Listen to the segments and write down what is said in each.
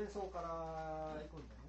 前奏から行くんで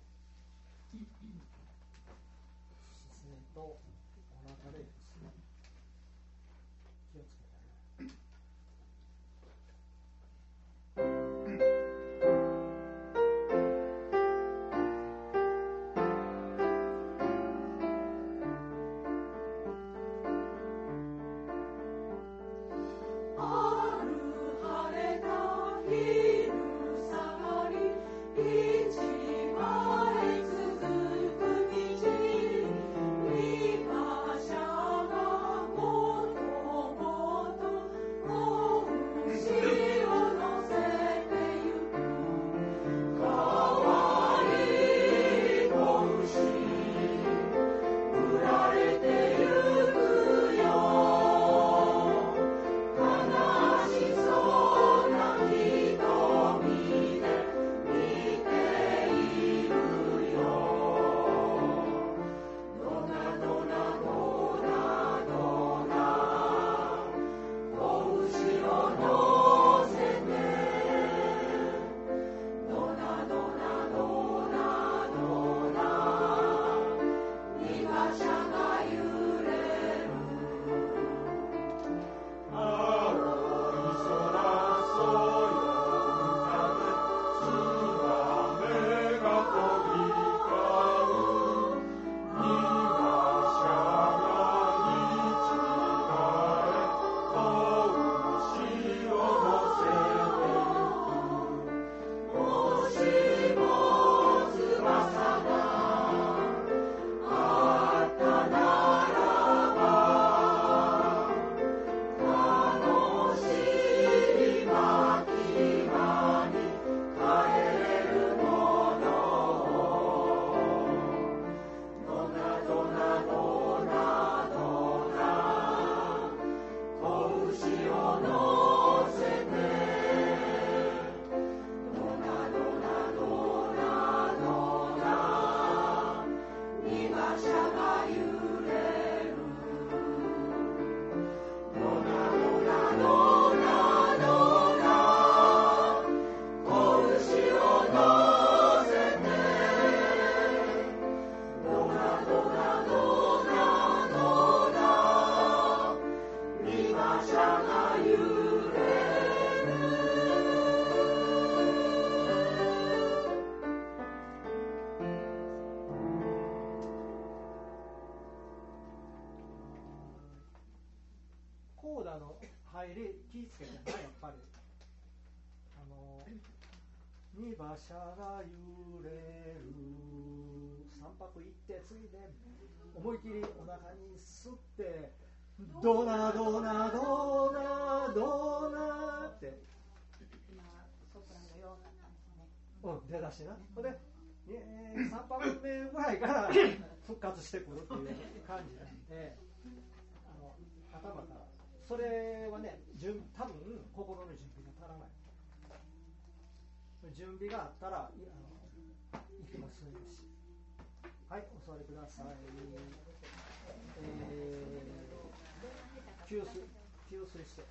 コーダの入り気ぃつけてなやっぱりあの荷馬車が揺れる三泊行って次で思い切りお腹に吸ってドナドナドナドナって。今ソプラノ弱かった。んですねうん出だしな。ほんで3泊目ぐらいから復活してくるっていう感じなんで。それはね準多分心の準備が足らない。準備があったらいあの息も吸えるし。はいお座りください。えー、給水給水して。